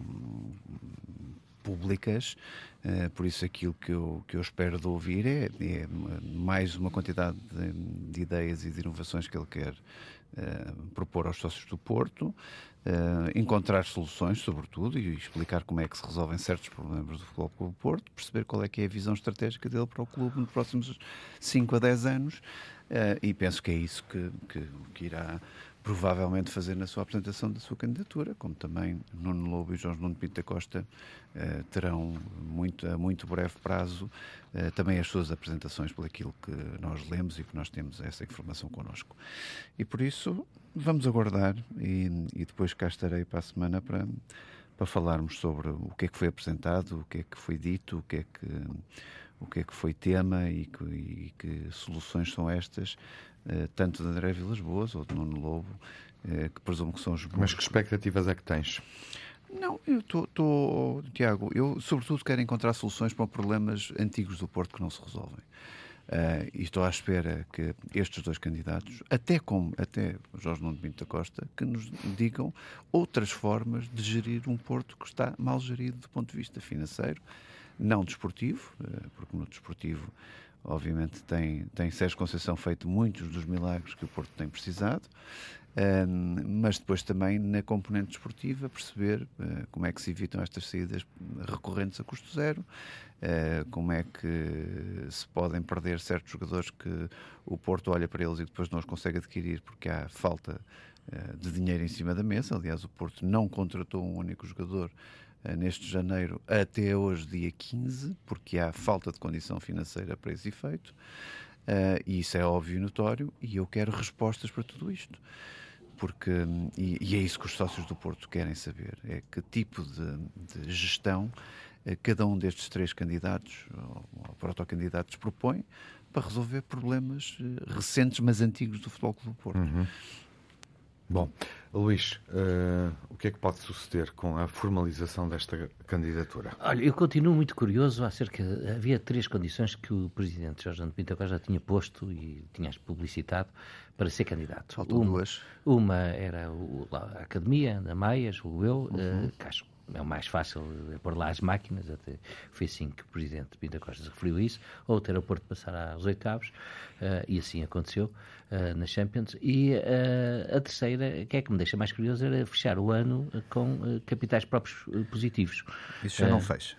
públicas, uh, por isso aquilo que eu, que eu espero de ouvir é, é mais uma quantidade de, de, ideias e de inovações que ele quer propor aos sócios do Porto, Uh, encontrar soluções, sobretudo, e explicar como é que se resolvem certos problemas do Futebol Clube Porto, perceber qual é que é a visão estratégica dele para o clube nos próximos 5 a 10 anos, Uh, e penso que é isso que, que, que, irá provavelmente fazer na sua apresentação da sua candidatura, como também Nuno Lobo e Jorge Nuno Pinto da Costa uh, terão muito, a muito breve prazo uh, também as suas apresentações por aquilo que nós lemos e que nós temos essa informação connosco. E por isso vamos aguardar e, e depois cá estarei para a semana para, para falarmos sobre o que é que foi apresentado, o que é que foi dito, o que é que o que é que foi tema e que, e que soluções são estas, tanto de André Vilas Boas ou de Nuno Lobo, uh, que presumo que são os Mas que expectativas é que tens? Não, eu estou, Tiago, eu sobretudo quero encontrar soluções para problemas antigos do Porto que não se resolvem. Uh, e estou à espera que estes dois candidatos, até como até Jorge Nuno Pinto da Costa, que nos digam outras formas de gerir um Porto que está mal gerido do ponto de vista financeiro, não desportivo, eh, porque no desportivo, obviamente, tem, tem Sérgio Conceição feito muitos dos milagres que o Porto tem precisado, mas depois também na componente desportiva perceber uh, como é que se evitam estas saídas recorrentes a custo zero, uh, como é que se podem perder certos jogadores que o Porto olha para eles e depois não os consegue adquirir porque há falta uh, de dinheiro em cima da mesa. Aliás, o Porto não contratou um único jogador eh, neste janeiro até hoje, dia 15, porque há falta de condição financeira para esse efeito. Uh, e isso é óbvio e notório, e eu quero respostas para tudo isto. Porque, e, e, é isso que os sócios do Porto querem saber: é que tipo de, de gestão uh, cada um destes três candidatos, ou, ou protocandidatos, propõe para resolver problemas uh, recentes, mas antigos do Futebol Clube do Porto. Uhum. Bom, Luís, uh, o que é que pode suceder com a formalização desta candidatura? Olha, eu continuo muito curioso acerca. Havia três condições que o presidente Jorge Pinto Pinto já tinha posto e tinha publicitado para ser candidato. Faltam uma, duas. Uma era o, a Academia da Maias, o eu, uhum. uh, que acho é o mais fácil é pôr lá as máquinas, até foi assim que o Presidente Pinto Costa referiu isso, ou ter o Porto passar aos oitavos, uh, e assim aconteceu uh, na Champions. E uh, a terceira, que é que me deixa mais curioso, era fechar o ano com capitais próprios positivos. Isso já não fez.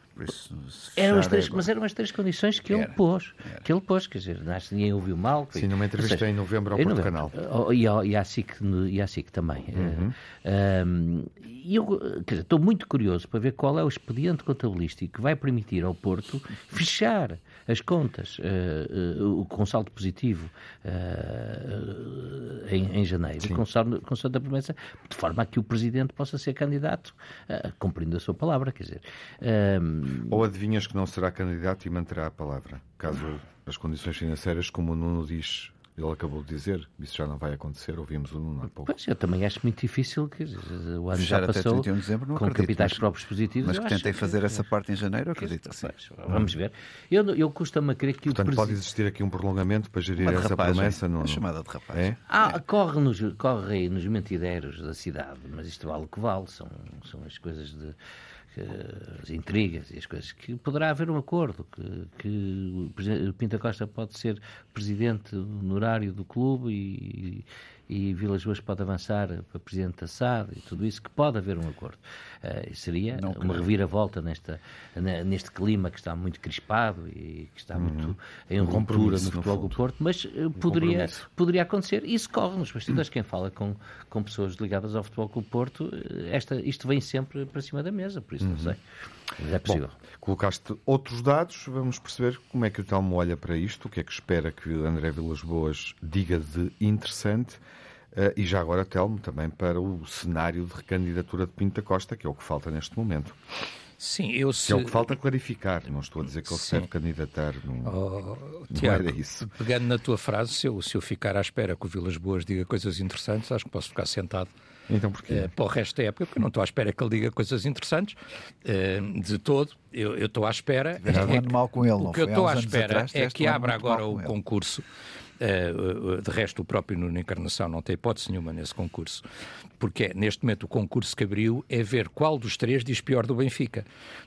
Eram as três, mas eram as três condições que ele pôs. Era. Que ele pôs, quer dizer, ninguém ouviu mal. Sim, numa entrevista seja, em novembro ao em Porto Canal. Oh, e, e, à SIC, e à SIC também. Uhum. Uh, e eu quer dizer, estou muito curioso para ver qual é o expediente contabilístico que vai permitir ao Porto fechar as contas uh, uh, com saldo positivo uh, em, em, janeiro, com saldo, com saldo da promessa, de forma a que o Presidente possa ser candidato, cumprindo a sua palavra, quer dizer. Ou adivinhas que não será candidato e manterá a palavra, caso as condições financeiras, como o Nuno diz, ele acabou de dizer, isso já não vai acontecer, ouvimos o Nuno há pouco. Pois, eu também acho muito difícil, que o ano já passou de dezembro, não com acredito, capitais mas, próprios positivos. Mas que tentei fazer que, essa parte em janeiro, acredito que sim. Vamos ver. Eu, eu custa-me a crer que Portanto, o pode existir aqui um prolongamento para gerir essa rapaz, promessa? Não, chamada de rapaz. É? Ah, é. Corre, nos, corre aí nos mentideiros da cidade, mas isto vale o que vale, são, são as coisas de as intrigas e as coisas, que poderá haver um acordo, que, que o Pinta Costa pode ser presidente honorário do clube e, e Vilas Boas pode avançar para presidente da SAD e tudo isso, que pode haver um acordo. Uh, seria Não, uma reviravolta nesta, neste clima que está muito crispado e que está uhum. muito em um ruptura no futebol no do Porto, mas uh, poderia, poderia acontecer. Isso corre nos bastidores. Uhum. Quem fala com, com pessoas ligadas ao futebol do Porto, eh, esta, isto vem sempre para cima da mesa, por isso uhum. não sei. Mas é possível. Bom, colocaste outros dados, vamos perceber como é que o Telmo olha para isto, o que é que espera que André Vilas Boas diga de interessante. Uh, e já agora, Telmo, também para o cenário de recandidatura de Pinto da Costa, que é o que falta neste momento. Sim, eu se... Que é o que falta clarificar, não estou a dizer que ele se deve candidatar. Não, oh, Tiago, não isso. pegando na tua frase, se eu, se eu ficar à espera que o Vilas Boas diga coisas interessantes, acho que posso ficar sentado então porquê? Uh, para o resto da época, porque não estou à espera que ele diga coisas interessantes uh, de todo. Eu, eu estou à espera. É, é, mal com ele, o que eu estou à espera atrás, é que abra agora o concurso Uh, de resto, o próprio Nuno Encarnação não tem hipótese nenhuma nesse concurso, porque é, neste momento o concurso que abriu é ver qual dos três diz pior do Benfica,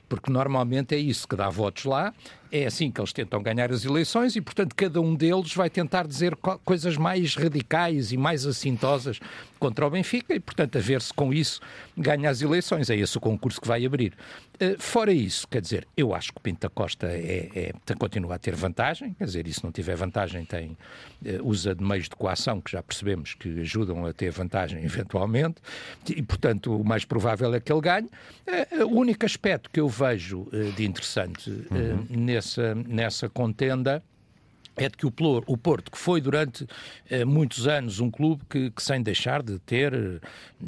porque normalmente é isso que dá votos lá, é assim que eles tentam ganhar as eleições e, portanto, cada um deles vai tentar dizer coisas mais radicais e mais assintosas contra o Benfica e, portanto, a ver se com isso ganha as eleições. É esse o concurso que vai abrir. Uh, fora isso, quer dizer, eu acho que o Pinto da Costa é, é, continua a ter vantagem, quer dizer, e se não tiver vantagem, tem, uh, usa de meios de coação que já percebemos que ajudam a ter vantagem eventualmente, e, portanto, o mais provável é que ele ganhe. Uh, o único aspecto que eu vejo de interessante uhum. Nessa, nessa contenda é de que o, Porto, que foi durante eh, muitos anos um clube que, que, sem deixar de ter eh,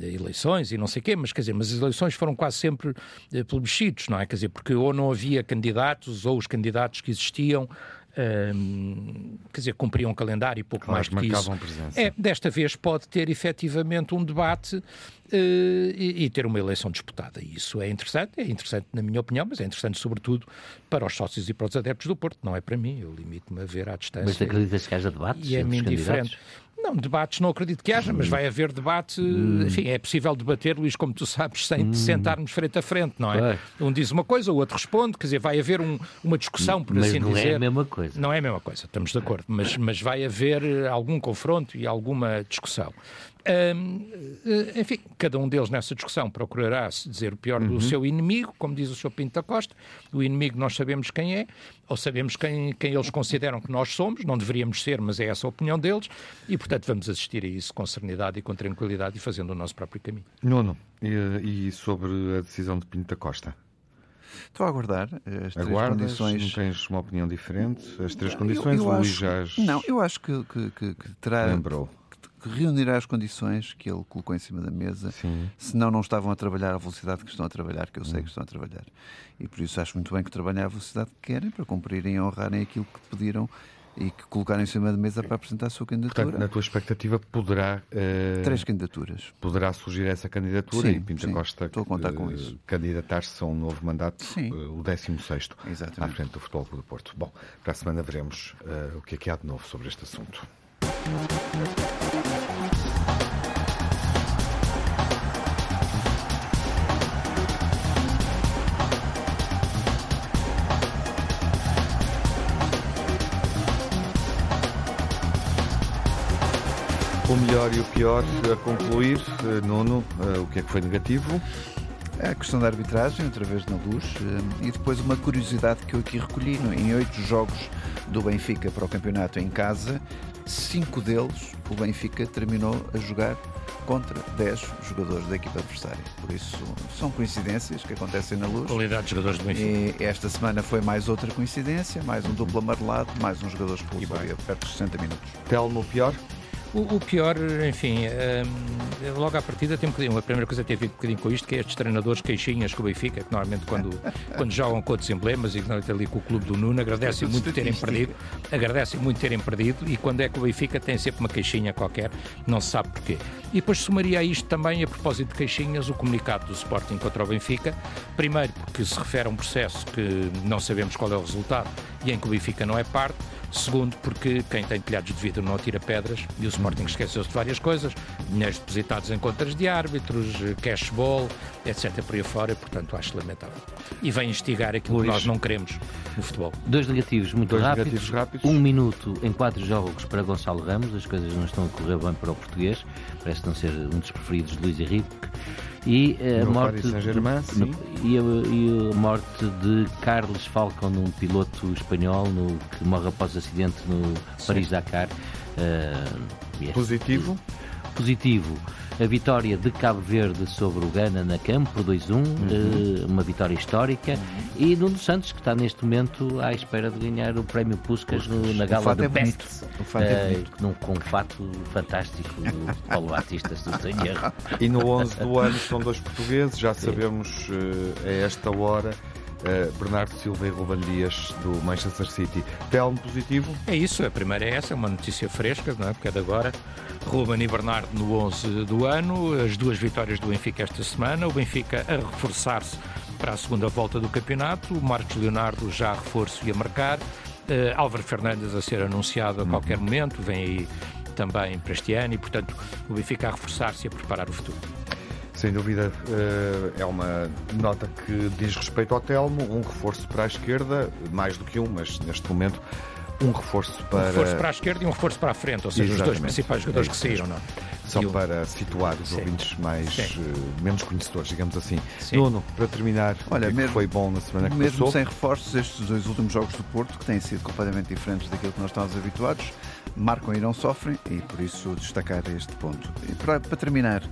eleições e não sei o quê, mas quer dizer, mas as eleições foram quase sempre eh, plebiscitos, não é? Quer dizer, porque ou não havia candidatos, ou os candidatos que existiam quer dizer, cumpriam um calendário e pouco claro, mais do que isso. Presença. É, desta vez pode ter efetivamente um debate uh, e, e, ter uma eleição disputada. E isso é interessante, é interessante na minha opinião, mas é interessante sobretudo para os sócios e para os adeptos do Porto. Não é para mim, eu limito-me a ver à distância. Mas acreditas que haja debates? E é-me indiferente. Não, debates não acredito que haja, mas vai haver debate. Hum. Enfim, é possível debater, Luís, como tu sabes, sem hum. sentarmos frente a frente, não é? Um diz uma coisa, o outro responde, quer dizer, vai haver um, uma discussão, por mas assim não dizer. Não é a mesma coisa. Não é a mesma coisa, estamos de acordo, mas, mas vai haver algum confronto e alguma discussão. Uh, enfim, cada um deles nessa discussão procurará se dizer o pior uhum. do seu inimigo, como diz o Sr. Pinto da Costa. O inimigo nós sabemos quem é, ou sabemos quem, quem eles consideram que nós somos, não deveríamos ser, mas é essa a opinião deles, e portanto vamos assistir a isso com serenidade e com tranquilidade e fazendo o nosso próprio caminho. Nuno, e, e sobre a decisão de Pinto da Costa? Estou a aguardar as três Aguardas, condições. Não tens uma opinião diferente? As três condições, eu, eu Luís já as... Não, eu acho que, que, que, que terá. Lembrou que reunirá as condições que ele colocou em cima da mesa, Sim. senão não estavam a trabalhar à velocidade que estão a trabalhar, que eu sei que estão a trabalhar. E por isso acho muito bem que trabalhem à velocidade que querem, para cumprirem e honrarem aquilo que pediram e que colocarem em cima da mesa para apresentar a sua candidatura. Portanto, na tua expectativa, poderá. Uh, Três candidaturas. Poderá surgir essa candidatura sim, e Pinta sim, Costa estou a contar com isso. candidatar-se a um novo mandato, sim. Uh, o 16 à frente do Futebol Clube do Porto. Bom, para a semana veremos uh, o que é que há de novo sobre este assunto. O melhor e o pior a concluir. Eh, Nuno, eh, o que é que foi negativo? A questão da arbitragem, outra vez na luz, eh, e depois uma curiosidade que eu aqui recolhi. Em oito jogos do Benfica para o campeonato em casa, cinco deles o Benfica terminou a jogar contra 10 jogadores da equipa adversária. Por isso, são coincidências que acontecem na luz. Qualidade de jogadores do Benfica. E esta semana foi mais outra coincidência, mais um duplo amarelado, mais um jogador expulso perto de 60 minutos. Telmo, pior? O, o, pior, enfim, um, logo à partida tem um bocadinho, a primeira coisa que tem a ver um bocadinho com isto, que é estes treinadores queixinhas com o Benfica, que normalmente quando, quando jogam com outros emblemas e ali com o clube do Nuno, agradecem muito terem perdido, agradecem muito terem perdido e quando é com o Benfica tem sempre uma queixinha qualquer, não se sabe porquê. E depois somaria a isto também, a propósito de queixinhas, o comunicado do Sporting contra o Benfica, primeiro porque se refere a um processo que não sabemos qual é o resultado e em que o Benfica não é parte, Segundo, porque quem tem telhados de vidro não atira pedras e o Sporting esqueceu-se de várias coisas, dinheiros depositados em contas de árbitros, cashball, etc. por aí fora, e, portanto acho lamentável. E vem instigar aquilo Luís. que nós não queremos no futebol. Dois negativos muito Dois rápidos. Negativos rápidos. Um minuto em quatro jogos para Gonçalo Ramos, as coisas não estão a correr bem para o português, parece não ser um dos preferidos de Luís Henrique. E a, morte de, no, e, a, e a morte de Carlos Falcão, um piloto espanhol no, que morre após acidente no Paris-Dakar. Uh, Positivo? Positivo a vitória de Cabo Verde sobre o Ghana na campo por 2-1, uhum. uh, uma vitória histórica, uhum. e Nuno Santos, que está neste momento à espera de ganhar o prémio Puskas no, na gala do é Best, uh, é num, com um fato fantástico do Paulo Batista, se não tenho erro. E no 11 do ano são dois portugueses, já sabemos uh, a esta hora uh, Bernardo Silva e Ruben Dias do Manchester City. Telmo positivo? É isso, a primeira é essa, é uma notícia fresca, não é? porque é de agora. Ruben e Bernardo no 11 do ano, as duas vitórias do Benfica esta semana, o Benfica a reforçar-se para a segunda volta do campeonato, o Marcos Leonardo já a reforço e a marcar, uh, Álvaro Fernandes a ser anunciado a uhum. qualquer momento, vem aí também para este ano e, portanto, o Benfica a reforçar-se e a preparar o futuro. Sem dúvida, eh, é uma nota que diz respeito ao Telmo, um reforço para a esquerda, mais do que um, mas neste momento um reforço para. Um reforço para a esquerda e um reforço para a frente, ou seja, Exatamente. os dois principais jogadores é que saíram, não? Só eu... para situar os Sim. ouvintes mais uh, menos conhecedores, digamos assim. Sim. Nuno, para terminar, Olha, mesmo, foi bom na semana que mesmo passou. sem reforços, estes dois últimos jogos do Porto, que têm sido completamente diferentes daquilo que nós estamos habituados, marcam e não sofrem, e por isso destacar este ponto. E para, para terminar,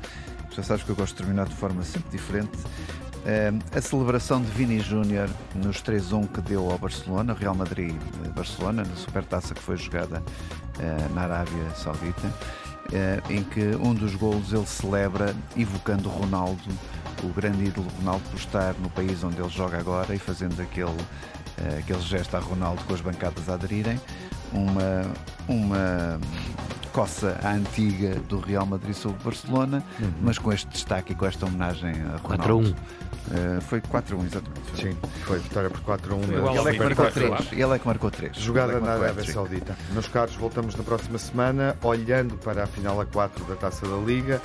já sabes que eu gosto de terminar de forma sempre diferente. Uh, a celebração de Vini Júnior nos 3-1 que deu ao Barcelona, Real Madrid-Barcelona, na supertaça que foi jogada uh, na Arábia Saudita, uh, em que um dos golos ele celebra evocando Ronaldo, o grande ídolo Ronaldo, por estar no país onde ele joga agora e fazendo aquele, aquele gesto a Ronaldo com as bancadas a aderirem. Uma, uma coça à antiga do Real Madrid sobre o Barcelona, uhum. mas com este destaque e com esta homenagem a Ronaldo. 4 Uh, foi 4-1, exatamente. Sim, foi vitória por 4-1. Ele, é que marcou 3. Ele é que marcou 3. Jogada na Arábia Saudita. Meus caros, voltamos na próxima semana, olhando para a final a 4 da Taça da Liga.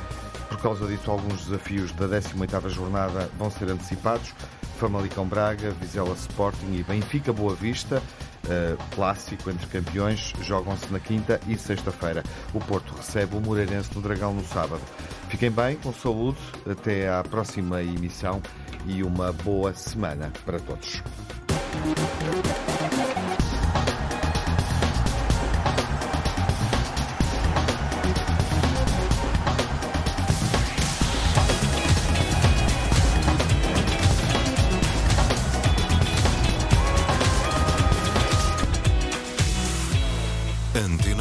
Por causa disso, alguns desafios da 18ª jornada vão ser antecipados. Famalicão Braga, Vizela Sporting e Benfica Boa Vista. Uh, clássico entre campeões, jogam-se na quinta e sexta-feira. O Porto recebe o Moreirense no Dragão no sábado. Fiquem bem, com saúde, até à próxima emissão e uma boa semana para todos. Antena 1